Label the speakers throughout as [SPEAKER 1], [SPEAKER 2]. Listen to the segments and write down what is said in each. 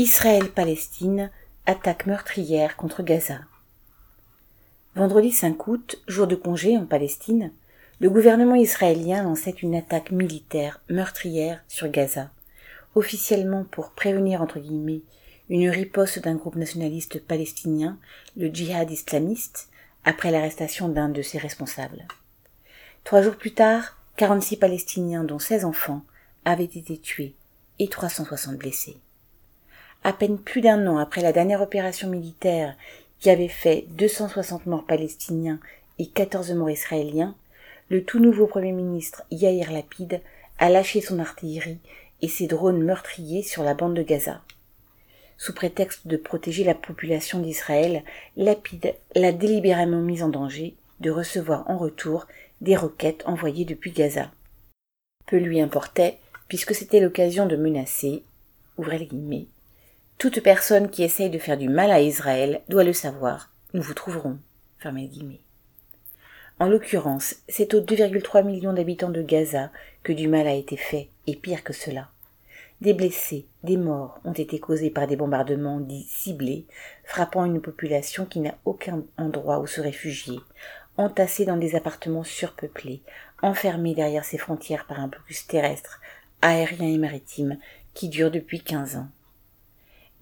[SPEAKER 1] Israël-Palestine, attaque meurtrière contre Gaza. Vendredi 5 août, jour de congé en Palestine, le gouvernement israélien lançait une attaque militaire meurtrière sur Gaza, officiellement pour prévenir entre guillemets une riposte d'un groupe nationaliste palestinien, le djihad islamiste, après l'arrestation d'un de ses responsables. Trois jours plus tard, 46 Palestiniens, dont 16 enfants, avaient été tués et 360 blessés à peine plus d'un an après la dernière opération militaire qui avait fait 260 morts palestiniens et 14 morts israéliens, le tout nouveau Premier ministre Yair Lapid a lâché son artillerie et ses drones meurtriers sur la bande de Gaza. Sous prétexte de protéger la population d'Israël, Lapid l'a délibérément mise en danger de recevoir en retour des roquettes envoyées depuis Gaza. Peu lui importait, puisque c'était l'occasion de menacer, ouvrez guillemets, toute personne qui essaye de faire du mal à Israël doit le savoir. Nous vous trouverons. Guillemets. En l'occurrence, c'est aux 2,3 millions d'habitants de Gaza que du mal a été fait, et pire que cela. Des blessés, des morts ont été causés par des bombardements dits ciblés, frappant une population qui n'a aucun endroit où se réfugier, entassée dans des appartements surpeuplés, enfermée derrière ses frontières par un blocus terrestre, aérien et maritime qui dure depuis quinze ans.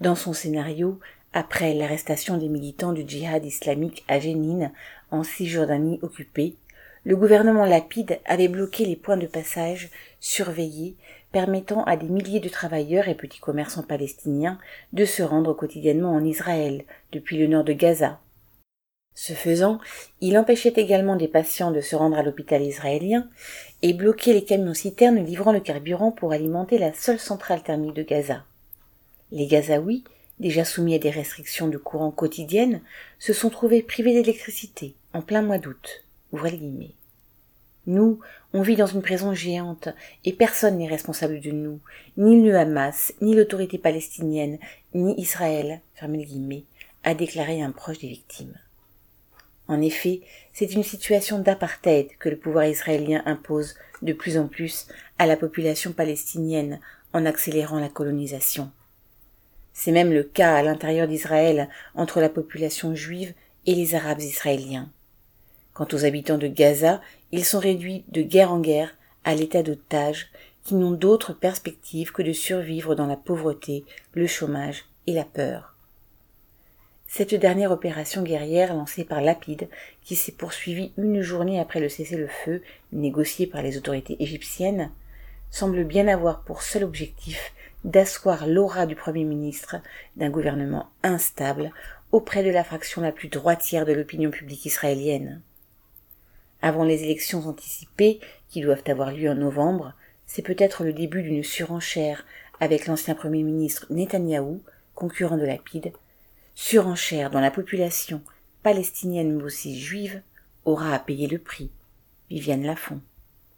[SPEAKER 1] Dans son scénario, après l'arrestation des militants du djihad islamique à Jénine, en Cisjordanie occupée, le gouvernement Lapide avait bloqué les points de passage surveillés permettant à des milliers de travailleurs et petits commerçants palestiniens de se rendre quotidiennement en Israël, depuis le nord de Gaza. Ce faisant, il empêchait également des patients de se rendre à l'hôpital israélien et bloquait les camions citernes livrant le carburant pour alimenter la seule centrale thermique de Gaza. Les Gazaouis, déjà soumis à des restrictions de courant quotidiennes, se sont trouvés privés d'électricité en plein mois d'août. Nous, on vit dans une prison géante et personne n'est responsable de nous, ni le Hamas, ni l'autorité palestinienne, ni Israël, a déclaré un proche des victimes. En effet, c'est une situation d'apartheid que le pouvoir israélien impose de plus en plus à la population palestinienne en accélérant la colonisation. C'est même le cas à l'intérieur d'Israël entre la population juive et les Arabes israéliens. Quant aux habitants de Gaza, ils sont réduits de guerre en guerre à l'état d'otages qui n'ont d'autre perspective que de survivre dans la pauvreté, le chômage et la peur. Cette dernière opération guerrière lancée par Lapide, qui s'est poursuivie une journée après le cessez-le-feu négocié par les autorités égyptiennes, semble bien avoir pour seul objectif d'asseoir l'aura du Premier ministre d'un gouvernement instable auprès de la fraction la plus droitière de l'opinion publique israélienne. Avant les élections anticipées qui doivent avoir lieu en novembre, c'est peut-être le début d'une surenchère avec l'ancien Premier ministre Netanyahou, concurrent de Lapide, surenchère dont la population palestinienne mais aussi juive aura à payer le prix. Viviane Lafont.